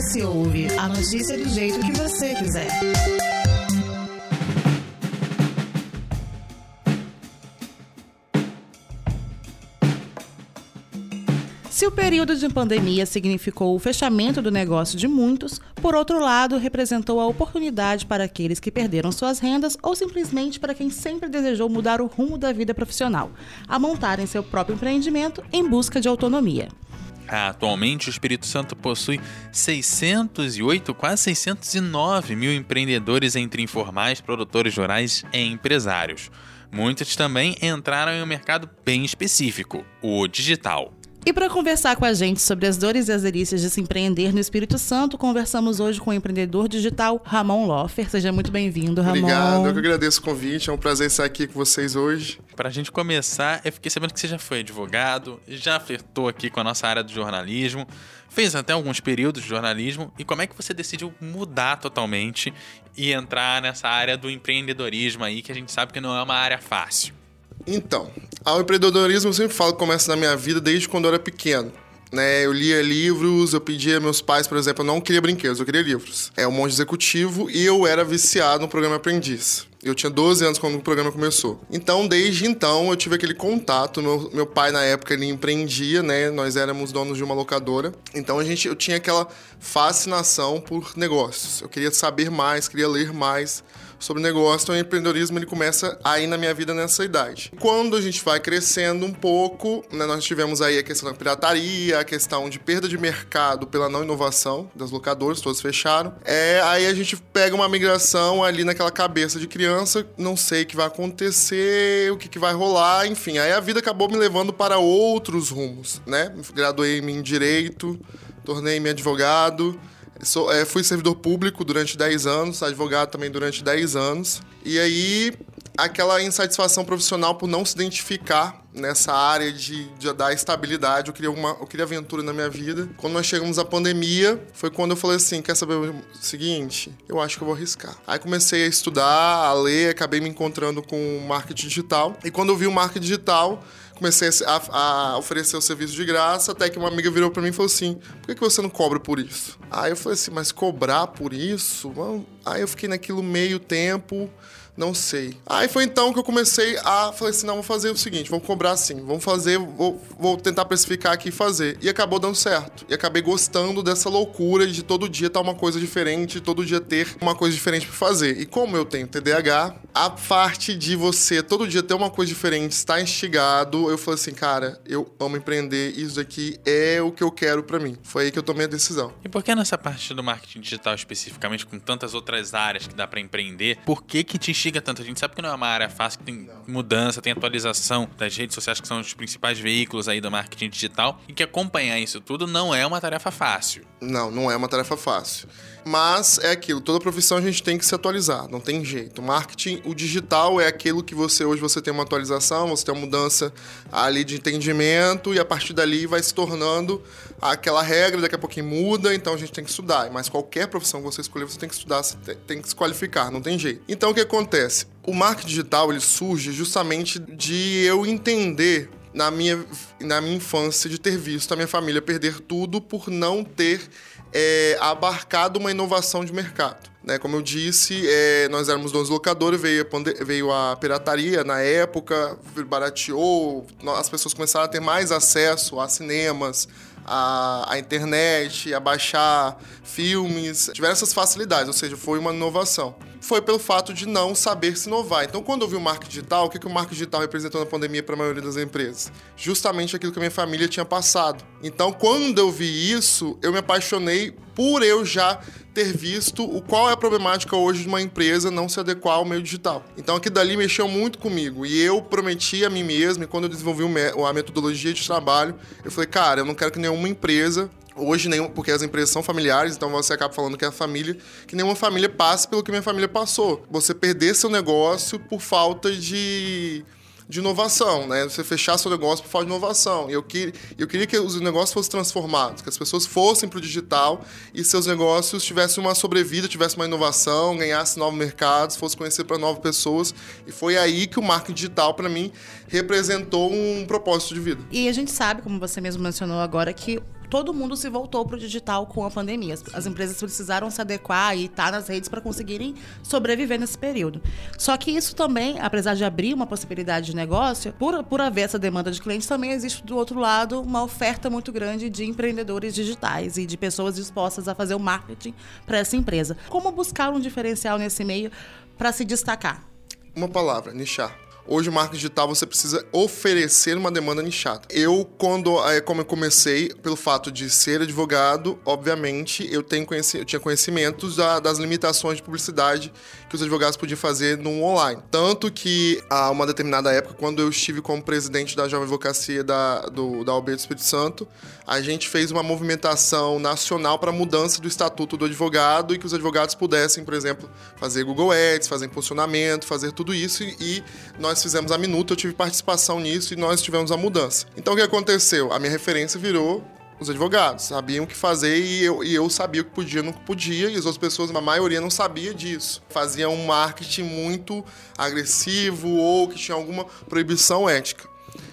Acesse e ouve a notícia do jeito que você quiser. Se o período de pandemia significou o fechamento do negócio de muitos, por outro lado, representou a oportunidade para aqueles que perderam suas rendas ou simplesmente para quem sempre desejou mudar o rumo da vida profissional, a montarem seu próprio empreendimento em busca de autonomia. Atualmente, o Espírito Santo possui 608, quase 609 mil empreendedores entre informais, produtores rurais e empresários. Muitos também entraram em um mercado bem específico, o digital. E para conversar com a gente sobre as dores e as delícias de se empreender no Espírito Santo, conversamos hoje com o empreendedor digital Ramon Loffer. Seja muito bem-vindo, Ramon. Obrigado, eu que agradeço o convite, é um prazer estar aqui com vocês hoje. Para a gente começar, eu fiquei sabendo que você já foi advogado, já flertou aqui com a nossa área do jornalismo, fez até alguns períodos de jornalismo, e como é que você decidiu mudar totalmente e entrar nessa área do empreendedorismo aí, que a gente sabe que não é uma área fácil? Então, ao empreendedorismo eu sempre falo que começa na minha vida desde quando eu era pequeno. Né, eu lia livros, eu pedia meus pais, por exemplo, eu não queria brinquedos, eu queria livros. É um monte executivo e eu era viciado no programa Aprendiz. Eu tinha 12 anos quando o programa começou. Então, desde então, eu tive aquele contato. Meu, meu pai, na época, ele empreendia, né? Nós éramos donos de uma locadora. Então, a gente, eu tinha aquela fascinação por negócios. Eu queria saber mais, queria ler mais sobre negócio, então o empreendedorismo ele começa aí na minha vida nessa idade. Quando a gente vai crescendo um pouco, né, nós tivemos aí a questão da pirataria, a questão de perda de mercado pela não inovação das locadoras, todas fecharam. É, aí a gente pega uma migração ali naquela cabeça de criança, não sei o que vai acontecer, o que, que vai rolar, enfim. Aí a vida acabou me levando para outros rumos, né? Graduei-me em Direito, tornei-me advogado, Sou, é, fui servidor público durante 10 anos, advogado também durante 10 anos. E aí, aquela insatisfação profissional por não se identificar nessa área de, de dar estabilidade. Eu queria, uma, eu queria aventura na minha vida. Quando nós chegamos à pandemia, foi quando eu falei assim: quer saber o seguinte? Eu acho que eu vou arriscar. Aí comecei a estudar, a ler, acabei me encontrando com marketing digital. E quando eu vi o marketing digital, comecei a, a, oferecer o serviço de graça, até que uma amiga virou para mim e falou assim: por que, que você não cobra por isso? Aí eu falei assim: mas cobrar por isso? Aí eu fiquei naquilo meio tempo. Não sei. Aí foi então que eu comecei a. Falei assim: não, vou fazer o seguinte, vamos cobrar assim, vamos fazer, vou, vou tentar precificar aqui e fazer. E acabou dando certo. E acabei gostando dessa loucura de todo dia estar uma coisa diferente, todo dia ter uma coisa diferente para fazer. E como eu tenho TDAH, a parte de você todo dia ter uma coisa diferente, estar instigado, eu falei assim, cara, eu amo empreender, isso daqui é o que eu quero para mim. Foi aí que eu tomei a decisão. E por que nessa parte do marketing digital especificamente, com tantas outras áreas que dá para empreender, por que que te instiga tanto. A gente sabe que não é uma área fácil, que tem mudança, tem atualização das redes sociais, que são os principais veículos aí do marketing digital, e que acompanhar isso tudo não é uma tarefa fácil. Não, não é uma tarefa fácil. Mas é aquilo, toda profissão a gente tem que se atualizar, não tem jeito. Marketing, o digital é aquilo que você hoje você tem uma atualização, você tem uma mudança ali de entendimento e a partir dali vai se tornando aquela regra, daqui a pouquinho muda, então a gente tem que estudar. Mas qualquer profissão que você escolher, você tem que estudar, você tem que se qualificar, não tem jeito. Então o que acontece? O marketing digital ele surge justamente de eu entender na minha, na minha infância de ter visto a minha família perder tudo por não ter é, abarcado uma inovação de mercado. Né? Como eu disse, é, nós éramos donos locadores, veio a, veio a pirataria na época, barateou, as pessoas começaram a ter mais acesso a cinemas, a, a internet, a baixar filmes, tiveram essas facilidades, ou seja, foi uma inovação. Foi pelo fato de não saber se inovar. Então, quando eu vi o marketing digital, o que, que o marketing digital representou na pandemia para a maioria das empresas? Justamente aquilo que a minha família tinha passado. Então, quando eu vi isso, eu me apaixonei por eu já ter visto o qual é a problemática hoje de uma empresa não se adequar ao meio digital. Então aquilo dali mexeu muito comigo e eu prometi a mim mesmo, e quando eu desenvolvi a metodologia de trabalho, eu falei, cara, eu não quero que nenhuma empresa Hoje, nenhum, porque as empresas são familiares, então você acaba falando que é a família, que nenhuma família passe pelo que minha família passou. Você perder seu negócio por falta de de inovação, né? Você fechar seu negócio por falta de inovação. Eu, que, eu queria que os negócios fossem transformados, que as pessoas fossem para o digital e seus negócios tivessem uma sobrevida, tivessem uma inovação, ganhassem novos mercados, fossem conhecer para novas pessoas. E foi aí que o marketing digital, para mim, representou um propósito de vida. E a gente sabe, como você mesmo mencionou agora, que todo mundo se voltou para o digital com a pandemia. As empresas precisaram se adequar e estar tá nas redes para conseguirem sobreviver nesse período. Só que isso também, apesar de abrir uma possibilidade de negócio, por, por haver essa demanda de clientes, também existe do outro lado uma oferta muito grande de empreendedores digitais e de pessoas dispostas a fazer o marketing para essa empresa. Como buscar um diferencial nesse meio para se destacar? Uma palavra, nichar. Hoje marketing digital você precisa oferecer uma demanda nichada. Eu, quando é, como eu comecei, pelo fato de ser advogado, obviamente eu, tenho eu tinha conhecimentos da, das limitações de publicidade que os advogados podiam fazer no online. Tanto que, a uma determinada época, quando eu estive como presidente da Jovem Advocacia da, do, da OB do Espírito Santo, a gente fez uma movimentação nacional para a mudança do estatuto do advogado e que os advogados pudessem, por exemplo, fazer Google Ads, fazer impulsionamento, fazer tudo isso e nós fizemos a minuta, eu tive participação nisso e nós tivemos a mudança. Então o que aconteceu? A minha referência virou os advogados, sabiam o que fazer e eu, e eu sabia o que podia e não podia, e as outras pessoas, a maioria, não sabia disso. Faziam um marketing muito agressivo ou que tinha alguma proibição ética.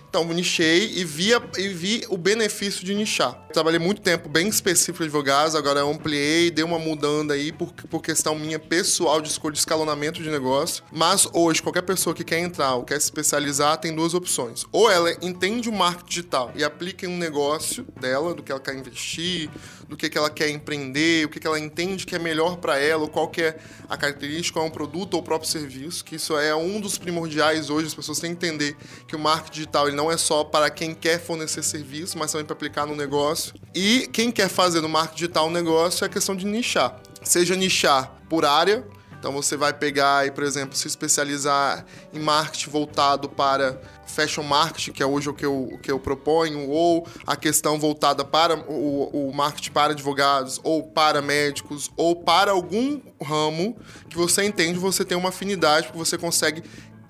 Então, nichei e, via, e vi o benefício de nichar. Trabalhei muito tempo bem específico de advogados, agora ampliei, dei uma mudando aí por, por questão minha pessoal de escolha de escalonamento de negócio. Mas hoje, qualquer pessoa que quer entrar ou quer se especializar tem duas opções. Ou ela entende o marketing digital e aplica em um negócio dela, do que ela quer investir, do que, que ela quer empreender, o que, que ela entende que é melhor para ela, ou qual que é a característica, é um produto ou o próprio serviço, que isso é um dos primordiais hoje, as pessoas têm que entender que o marketing digital ele não é só para quem quer fornecer serviço, mas também para aplicar no negócio. E quem quer fazer no marketing digital um negócio é a questão de nichar. Seja nichar por área, então você vai pegar e, por exemplo, se especializar em marketing voltado para fashion marketing, que é hoje o que eu, o que eu proponho, ou a questão voltada para o, o marketing para advogados, ou para médicos, ou para algum ramo que você entende, você tem uma afinidade, porque você consegue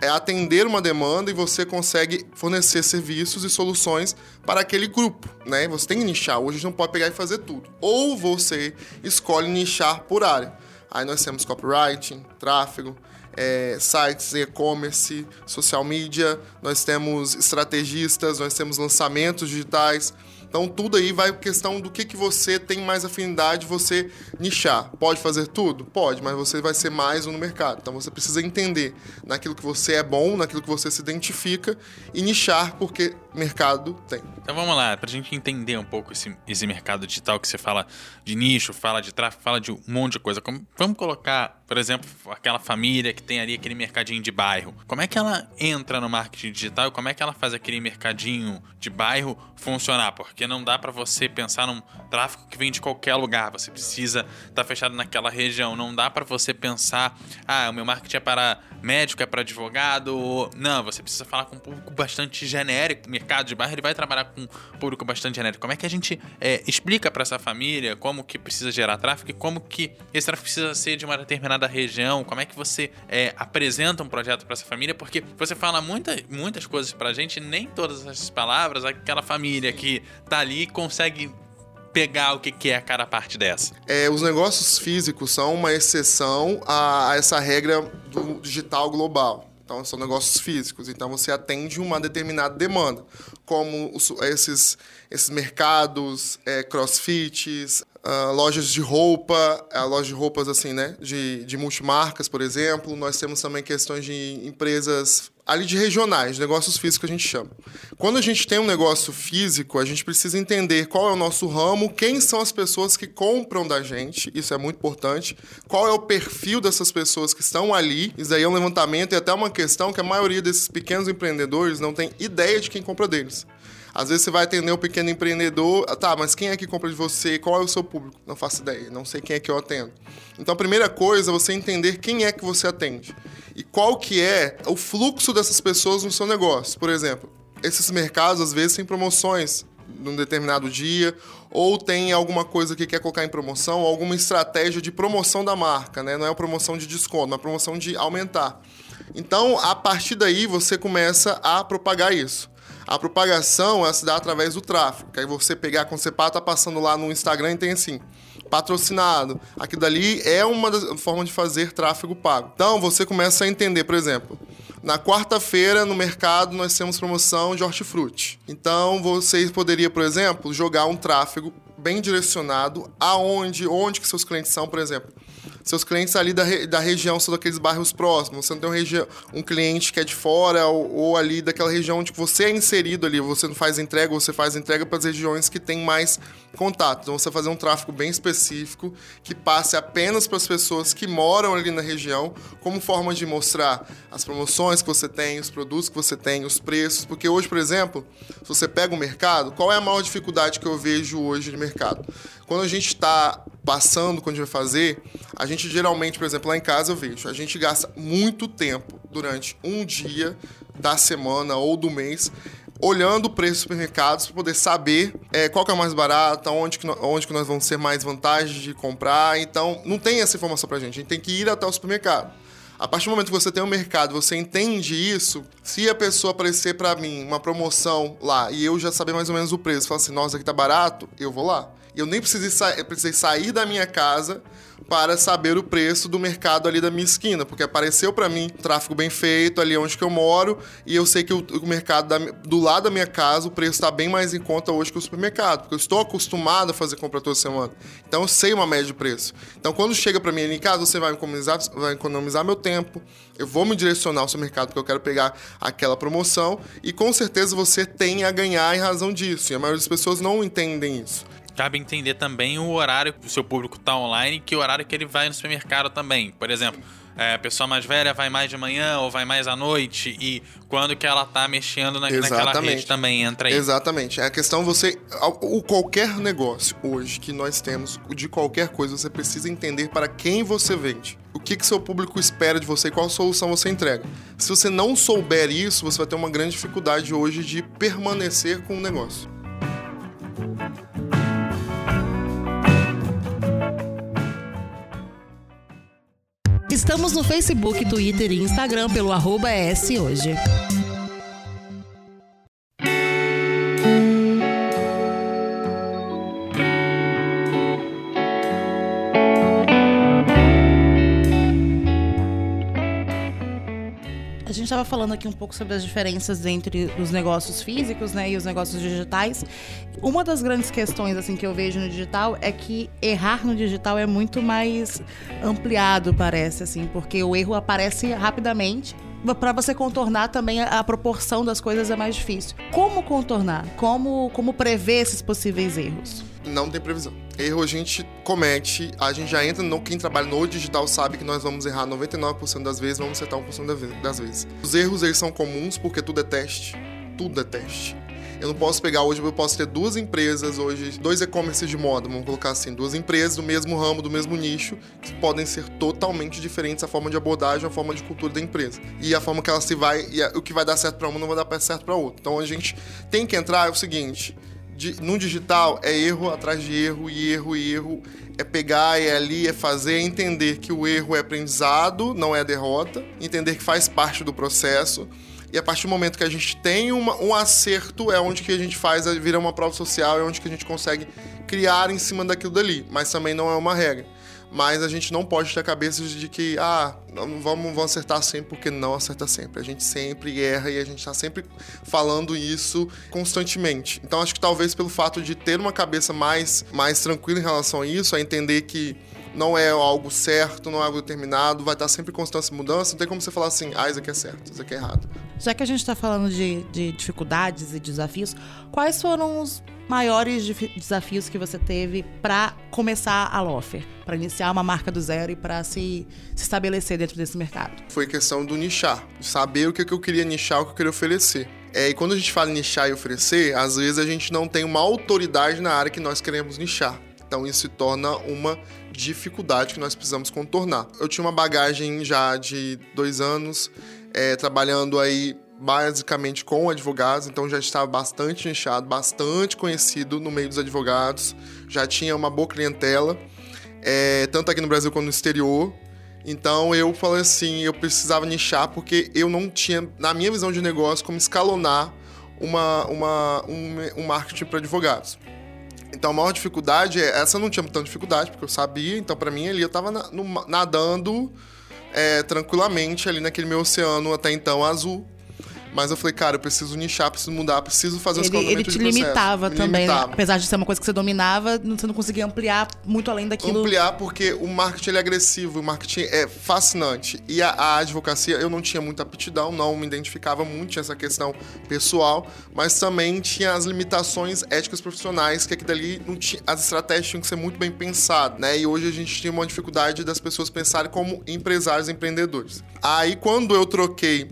é atender uma demanda e você consegue fornecer serviços e soluções para aquele grupo, né? Você tem que nichar. Hoje a gente não pode pegar e fazer tudo. Ou você escolhe nichar por área. Aí nós temos copywriting, tráfego, é, sites, e-commerce, social media, nós temos estrategistas, nós temos lançamentos digitais. Então tudo aí vai questão do que, que você tem mais afinidade você nichar. Pode fazer tudo? Pode, mas você vai ser mais um no mercado. Então você precisa entender naquilo que você é bom, naquilo que você se identifica e nichar porque mercado tem. Então vamos lá, para a gente entender um pouco esse, esse mercado digital que você fala de nicho, fala de tráfego, fala de um monte de coisa. Como, vamos colocar, por exemplo, aquela família que tem ali aquele mercadinho de bairro. Como é que ela entra no marketing digital como é que ela faz aquele mercadinho de bairro funcionar? Porque não dá para você pensar num tráfego que vem de qualquer lugar. Você precisa estar tá fechado naquela região. Não dá para você pensar, ah, o meu marketing é para médico, é para advogado. Não, você precisa falar com um público bastante genérico. Mercado de bairro, ele vai trabalhar com um público bastante genérico. Como é que a gente é, explica para essa família como que precisa gerar tráfego e como que esse tráfego precisa ser de uma determinada região? Como é que você é, apresenta um projeto para essa família? Porque você fala muita, muitas coisas pra gente, nem todas essas palavras, aquela família que tá ali consegue pegar o que, que é cada parte dessa? É, os negócios físicos são uma exceção a, a essa regra do digital global. Então, são negócios físicos. Então, você atende uma determinada demanda, como os, esses, esses mercados, é, crossfits, uh, lojas de roupa, a loja de roupas assim, né, de, de multimarcas, por exemplo. Nós temos também questões de empresas ali de regionais, negócios físicos a gente chama. Quando a gente tem um negócio físico, a gente precisa entender qual é o nosso ramo, quem são as pessoas que compram da gente, isso é muito importante, qual é o perfil dessas pessoas que estão ali. Isso aí é um levantamento e até uma questão que a maioria desses pequenos empreendedores não tem ideia de quem compra deles. Às vezes você vai atender o pequeno empreendedor, ah, tá, mas quem é que compra de você? Qual é o seu público? Não faço ideia, não sei quem é que eu atendo. Então a primeira coisa é você entender quem é que você atende e qual que é o fluxo dessas pessoas no seu negócio. Por exemplo, esses mercados às vezes têm promoções num determinado dia, ou tem alguma coisa que quer colocar em promoção, alguma estratégia de promoção da marca, né? Não é uma promoção de desconto, é uma promoção de aumentar. Então, a partir daí, você começa a propagar isso. A propagação ela se dá através do tráfego. Que aí você pegar, quando você tá passando lá no Instagram e tem assim, patrocinado. Aquilo dali é uma forma de fazer tráfego pago. Então você começa a entender, por exemplo, Na quarta-feira, no mercado, nós temos promoção de hortifruti. Então, vocês poderiam, por exemplo, jogar um tráfego bem direcionado aonde, onde que seus clientes são, por exemplo seus clientes ali da, da região são daqueles bairros próximos. Você não tem um, um cliente que é de fora ou, ou, ali daquela região onde você é inserido ali. Você não faz entrega, você faz entrega para as regiões que tem mais contato. Então você fazer um tráfego bem específico que passe apenas para as pessoas que moram ali na região, como forma de mostrar as promoções que você tem, os produtos que você tem, os preços. Porque hoje, por exemplo, se você pega o mercado, qual é a maior dificuldade que eu vejo hoje de mercado? Quando a gente está passando, quando a gente vai fazer, a gente geralmente, por exemplo, lá em casa eu vejo, a gente gasta muito tempo durante um dia da semana ou do mês olhando o preço dos supermercados para poder saber é, qual que é mais barato, onde que, onde que nós vamos ter mais vantagem de comprar. Então, não tem essa informação para a gente. A gente tem que ir até o supermercado. A partir do momento que você tem um mercado, você entende isso, se a pessoa aparecer para mim uma promoção lá e eu já saber mais ou menos o preço, falar assim, nossa, aqui tá barato, eu vou lá. Eu nem precisei, sa precisei sair da minha casa para saber o preço do mercado ali da minha esquina, porque apareceu para mim tráfego bem feito ali onde que eu moro e eu sei que o, o mercado da, do lado da minha casa o preço está bem mais em conta hoje que o supermercado, porque eu estou acostumado a fazer compra toda semana. Então eu sei uma média de preço. Então quando chega para mim ali em casa, você vai economizar, vai economizar meu tempo, eu vou me direcionar ao seu mercado porque eu quero pegar aquela promoção e com certeza você tem a ganhar em razão disso. E a maioria das pessoas não entendem isso cabe entender também o horário que o seu público está online e que horário que ele vai no supermercado também. Por exemplo, é, a pessoa mais velha vai mais de manhã ou vai mais à noite e quando que ela tá mexendo na, naquela rede também entra aí. Exatamente. É a questão você o qualquer negócio hoje que nós temos de qualquer coisa você precisa entender para quem você vende. O que que seu público espera de você e qual solução você entrega. Se você não souber isso, você vai ter uma grande dificuldade hoje de permanecer com o negócio. Estamos no Facebook, Twitter e Instagram pelo arroba hoje. Estava falando aqui um pouco sobre as diferenças entre os negócios físicos né, e os negócios digitais. Uma das grandes questões assim que eu vejo no digital é que errar no digital é muito mais ampliado, parece, assim, porque o erro aparece rapidamente para você contornar também a, proporção das coisas é mais difícil. Como contornar? Como, como prever esses possíveis erros? Não tem previsão. Erro a gente comete, a gente já entra no quem trabalha no digital sabe que nós vamos errar 99% das vezes, vamos acertar 1% das vezes. Os erros eles são comuns porque tudo é teste. Tudo é teste. Eu não posso pegar hoje, eu posso ter duas empresas hoje, dois e-commerce de moda, vamos colocar assim, duas empresas do mesmo ramo, do mesmo nicho, que podem ser totalmente diferentes a forma de abordagem, a forma de cultura da empresa. E a forma que ela se vai, e o que vai dar certo para uma não vai dar certo para outra. Então a gente tem que entrar é o seguinte, de, no digital é erro atrás de erro e erro e erro. É pegar, é ali, é fazer, é entender que o erro é aprendizado, não é derrota, entender que faz parte do processo. E a partir do momento que a gente tem uma, um acerto, é onde que a gente faz, vira uma prova social, é onde que a gente consegue criar em cima daquilo dali. Mas também não é uma regra mas a gente não pode ter a cabeça de que, ah, vamos, vamos acertar sempre, porque não acerta sempre. A gente sempre erra e a gente está sempre falando isso constantemente. Então acho que talvez pelo fato de ter uma cabeça mais, mais tranquila em relação a isso, a entender que não é algo certo, não é algo determinado, vai estar sempre em constância e mudança, não tem como você falar assim, ah, isso aqui é certo, isso aqui é errado. Já que a gente está falando de, de dificuldades e desafios, quais foram os maiores desafios que você teve para começar a Lofer, para iniciar uma marca do zero e para se, se, estabelecer dentro desse mercado? Foi questão do nichar, saber o que, que eu queria nichar, o que eu queria oferecer. É, e quando a gente fala nichar e oferecer, às vezes a gente não tem uma autoridade na área que nós queremos nichar. Então isso se torna uma dificuldade que nós precisamos contornar. Eu tinha uma bagagem já de dois anos, é, trabalhando aí basicamente com advogados, então já estava bastante nichado, bastante conhecido no meio dos advogados, já tinha uma boa clientela, é, tanto aqui no Brasil quanto no exterior. Então eu falei assim, eu precisava nichar porque eu não tinha, na minha visão de negócio, como escalonar uma, uma, um, um marketing para advogados. Então a maior dificuldade é, essa não tinha tanta dificuldade, porque eu sabia, então para mim ali eu estava na, nadando é, tranquilamente ali naquele meu oceano até então azul. Mas eu falei, cara, eu preciso nichar, preciso mudar, preciso fazer os Ele, ele te de processo. limitava também, né? limitava. apesar de ser uma coisa que você dominava, não- você não conseguia ampliar muito além daquilo. Ampliar porque o marketing ele é agressivo, o marketing é fascinante. E a, a advocacia, eu não tinha muita aptidão, não me identificava muito, tinha essa questão pessoal, mas também tinha as limitações éticas profissionais, que aqui dali não tinha, as estratégias tinham que ser muito bem pensadas, né? E hoje a gente tinha uma dificuldade das pessoas pensarem como empresários e empreendedores. Aí quando eu troquei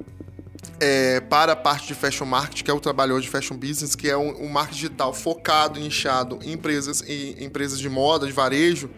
é, para a parte de fashion marketing, que é o trabalho hoje de fashion business, que é um, um marketing digital focado, inchado em empresas, em empresas de moda, de varejo.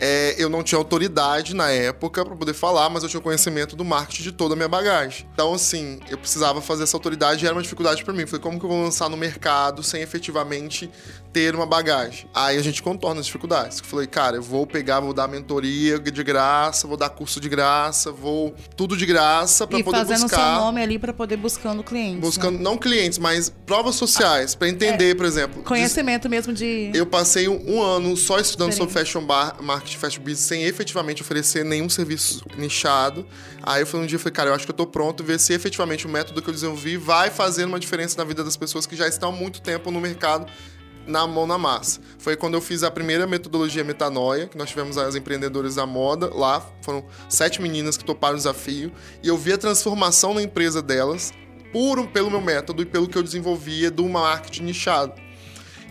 É, eu não tinha autoridade na época para poder falar, mas eu tinha conhecimento do marketing de toda a minha bagagem. Então, assim, eu precisava fazer essa autoridade e era uma dificuldade para mim. Falei, como que eu vou lançar no mercado sem efetivamente ter uma bagagem? Aí a gente contorna as dificuldades. Eu falei, cara, eu vou pegar, vou dar mentoria de graça, vou dar curso de graça, vou tudo de graça para E poder fazendo buscar seu nome ali pra poder buscando clientes. buscando né? não clientes, mas provas sociais para entender, por exemplo. Conhecimento mesmo de. Eu passei um, um ano só estudando sobre fashion bar, marketing, fashion business, sem efetivamente oferecer nenhum serviço nichado. Aí eu falei um dia, eu falei, cara, eu acho que eu tô pronto, ver se efetivamente o método que eu desenvolvi vai fazer uma diferença na vida das pessoas que já estão há muito tempo no mercado na mão na massa. Foi quando eu fiz a primeira metodologia Metanoia, que nós tivemos as empreendedoras da moda lá, foram sete meninas que toparam o desafio, e eu vi a transformação na empresa delas por, pelo meu método e pelo que eu desenvolvia do marketing nichado.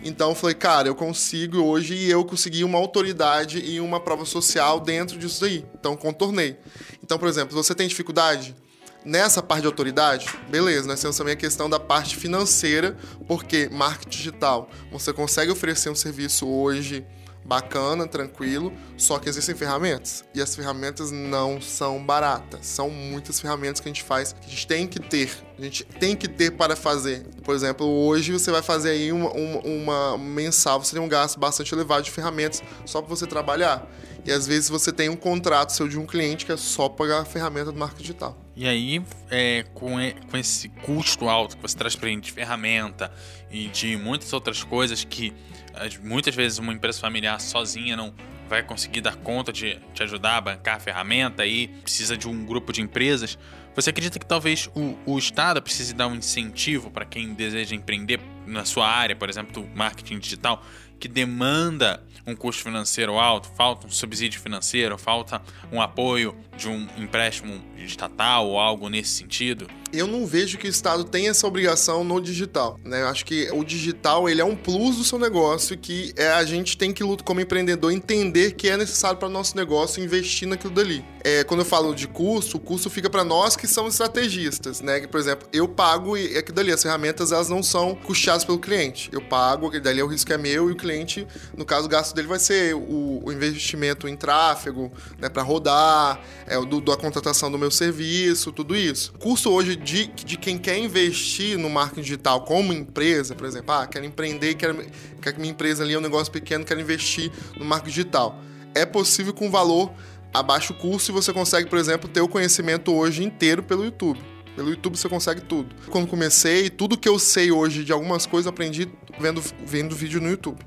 Então eu falei, cara, eu consigo hoje e eu consegui uma autoridade e uma prova social dentro disso daí. Então contornei. Então, por exemplo, você tem dificuldade nessa parte de autoridade? Beleza, nós temos também a questão da parte financeira, porque marketing digital, você consegue oferecer um serviço hoje bacana, tranquilo, só que existem ferramentas. E as ferramentas não são baratas. São muitas ferramentas que a gente faz, que a gente tem que ter. A gente tem que ter para fazer. Por exemplo, hoje você vai fazer aí uma, uma, uma mensal, você tem um gasto bastante elevado de ferramentas só para você trabalhar. E às vezes você tem um contrato seu de um cliente que é só pagar a ferramenta do marketing digital. E aí, é, com, e- com esse custo alto que você traz gente de ferramenta e de muitas outras coisas que as- muitas vezes uma empresa familiar sozinha não vai conseguir dar conta de te ajudar a bancar a ferramenta aí precisa de um grupo de empresas. Você acredita que talvez o, o Estado precise dar um incentivo para quem deseja empreender na sua área, por exemplo, do marketing digital, que demanda um custo financeiro alto, falta um subsídio financeiro, falta um apoio de um empréstimo estatal ou algo nesse sentido? Eu não vejo que o Estado tem essa obrigação no digital. Né? Eu acho que o digital ele é um plus do seu negócio que é, a gente tem que, lutar como empreendedor, entender que é necessário para o nosso negócio investir naquilo dali. É, quando eu falo de custo, o custo fica para nós que somos estrategistas. Né? Que, por exemplo, eu pago e aquilo dali, as ferramentas elas não são custeadas pelo cliente. Eu pago, aquele dali é o risco é meu e o cliente, no caso, o gasto dele vai ser o, o investimento em tráfego, né, para rodar, é, do, da contratação do meu serviço, tudo isso. O custo hoje de, de quem quer investir no marketing digital como empresa, por exemplo, ah, quero empreender, quero, quero que minha empresa ali é um negócio pequeno, quero investir no marketing digital. É possível com valor a baixo custo e você consegue, por exemplo, ter o conhecimento hoje inteiro pelo YouTube. Pelo YouTube você consegue tudo. Quando comecei, tudo que eu sei hoje de algumas coisas eu aprendi vendo, vendo vídeo no YouTube.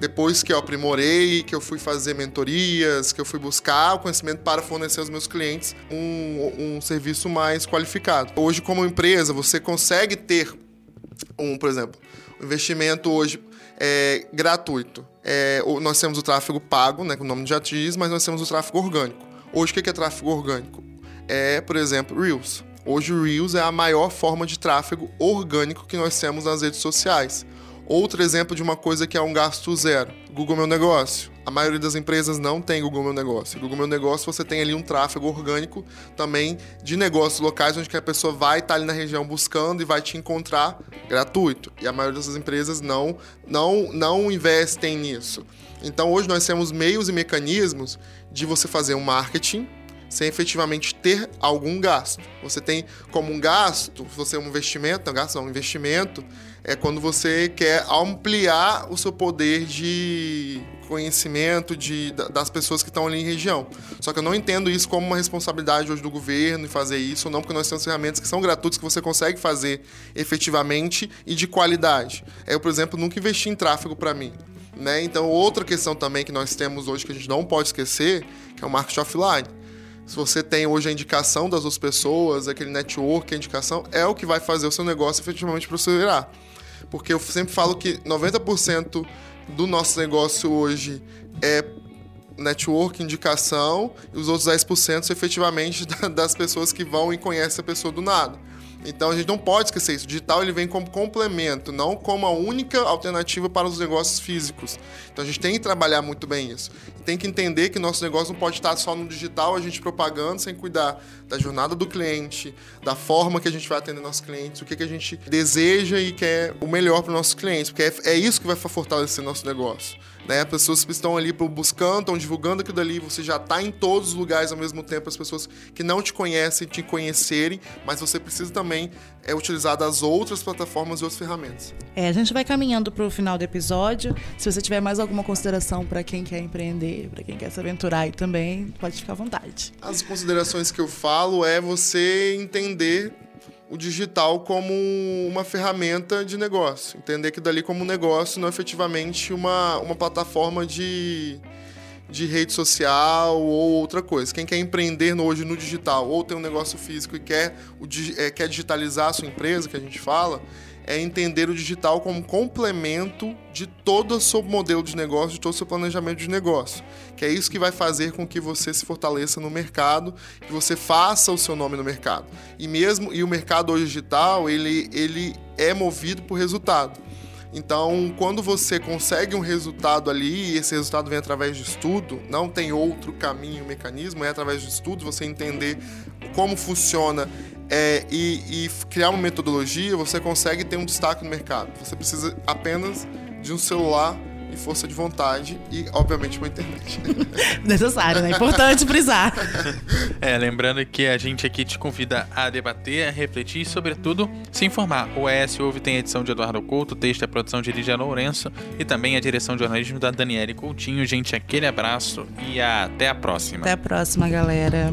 Depois que eu aprimorei, que eu fui fazer mentorias, que eu fui buscar o conhecimento para fornecer aos meus clientes um, um serviço mais qualificado. Hoje, como empresa, você consegue ter um, por exemplo, um investimento hoje é, gratuito. É, nós temos o tráfego pago, né, que o nome já diz, mas nós temos o tráfego orgânico. Hoje, o que é tráfego orgânico? É, por exemplo, Reels. Hoje o Reels é a maior forma de tráfego orgânico que nós temos nas redes sociais. Outro exemplo de uma coisa que é um gasto zero. Google Meu Negócio. A maioria das empresas não tem Google Meu Negócio. Google Meu Negócio você tem ali um tráfego orgânico também de negócios locais onde a pessoa vai estar ali na região buscando e vai te encontrar gratuito. E a maioria dessas empresas não não não investem nisso. Então hoje nós temos meios e mecanismos de você fazer um marketing sem efetivamente ter algum gasto. Você tem como um gasto, você é um investimento, não gasto não, um investimento é quando você quer ampliar o seu poder de conhecimento de, da- das pessoas que estão ali em região. Só que eu não entendo isso como uma responsabilidade hoje do governo e fazer isso ou não, porque nós temos ferramentas que são gratuitas que você consegue fazer efetivamente e de qualidade. Eu, por exemplo, nunca investi em tráfego para mim. Né? Então, outra questão também que nós temos hoje que a gente não pode esquecer, que é o marketing offline. Se você tem hoje a indicação das outras pessoas, aquele network, a indicação, é o que vai fazer o seu negócio efetivamente prosperar. Porque eu sempre falo que 90% do nosso negócio hoje é network, indicação, e os outros 10% são efetivamente das pessoas que vão e conhecem a pessoa do nada. Então a gente não pode esquecer isso. O digital ele vem como complemento, não como a única alternativa para os negócios físicos. Então a gente tem que trabalhar muito bem isso. Tem que entender que nosso negócio não pode estar só no digital, a gente propagando sem cuidar da jornada do cliente, da forma que a gente vai atender nossos clientes, o que, que a gente deseja e quer o melhor para os nossos clientes, porque é, é isso que vai fortalecer nosso negócio. Né? As pessoas que estão ali buscando, estão divulgando aquilo dali, você já está em todos os lugares ao mesmo tempo, as pessoas que não te conhecem te conhecerem, mas você precisa também é, utilizar das outras plataformas e outras ferramentas. É, a gente vai caminhando para o final do episódio. Se você tiver mais alguma consideração para quem quer empreender, para quem quer se aventurar aí também, pode ficar à vontade. As considerações que eu falo é você entender o digital como uma ferramenta de negócio. Entender que dali como um negócio, não efetivamente uma, uma plataforma de, de rede social ou outra coisa. Quem quer empreender hoje no digital ou tem um negócio físico e quer, o, é, quer digitalizar a sua empresa, que a gente fala, é entender o digital como complemento de todo o seu modelo de negócio, de todo o seu planejamento de negócio. Que é isso que vai fazer com que você se fortaleça no mercado, que você faça o seu nome no mercado. E mesmo e o mercado hoje digital, ele, ele é movido por resultado. Então, quando você consegue um resultado ali, e esse resultado vem através de estudo, não tem outro caminho, mecanismo, é através de estudo, você entender como funciona é, e, e, criar uma metodologia, você consegue ter um destaque no mercado. Você precisa apenas de um celular e força de vontade e, obviamente, uma internet. Necessário, né? Importante frisar. É, lembrando que a gente aqui te convida a debater, a refletir e, sobretudo, se informar. O ES Ouve tem a edição de Eduardo Couto, texto e a produção de Lídia Lourenço e também a direção de jornalismo da Daniele Coutinho. Gente, aquele abraço e até a próxima. Até a próxima, galera.